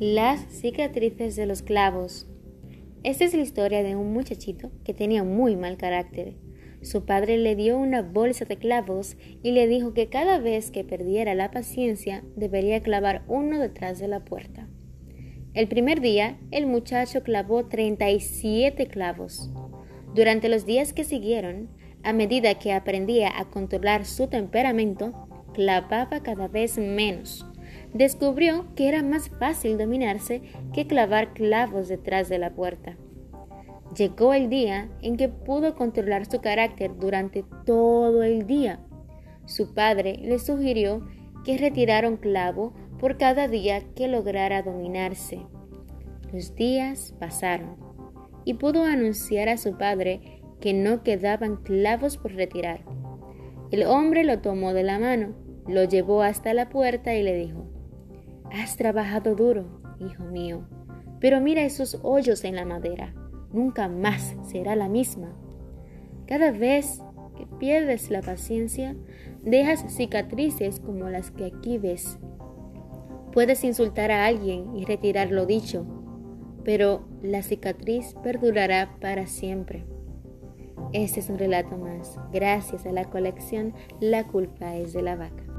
Las cicatrices de los clavos. Esta es la historia de un muchachito que tenía muy mal carácter. Su padre le dio una bolsa de clavos y le dijo que cada vez que perdiera la paciencia debería clavar uno detrás de la puerta. El primer día, el muchacho clavó 37 clavos. Durante los días que siguieron, a medida que aprendía a controlar su temperamento, clavaba cada vez menos. Descubrió que era más fácil dominarse que clavar clavos detrás de la puerta. Llegó el día en que pudo controlar su carácter durante todo el día. Su padre le sugirió que retirara un clavo por cada día que lograra dominarse. Los días pasaron y pudo anunciar a su padre que no quedaban clavos por retirar. El hombre lo tomó de la mano, lo llevó hasta la puerta y le dijo, Has trabajado duro, hijo mío, pero mira esos hoyos en la madera, nunca más será la misma. Cada vez que pierdes la paciencia, dejas cicatrices como las que aquí ves. Puedes insultar a alguien y retirar lo dicho, pero la cicatriz perdurará para siempre. Este es un relato más. Gracias a la colección La culpa es de la vaca.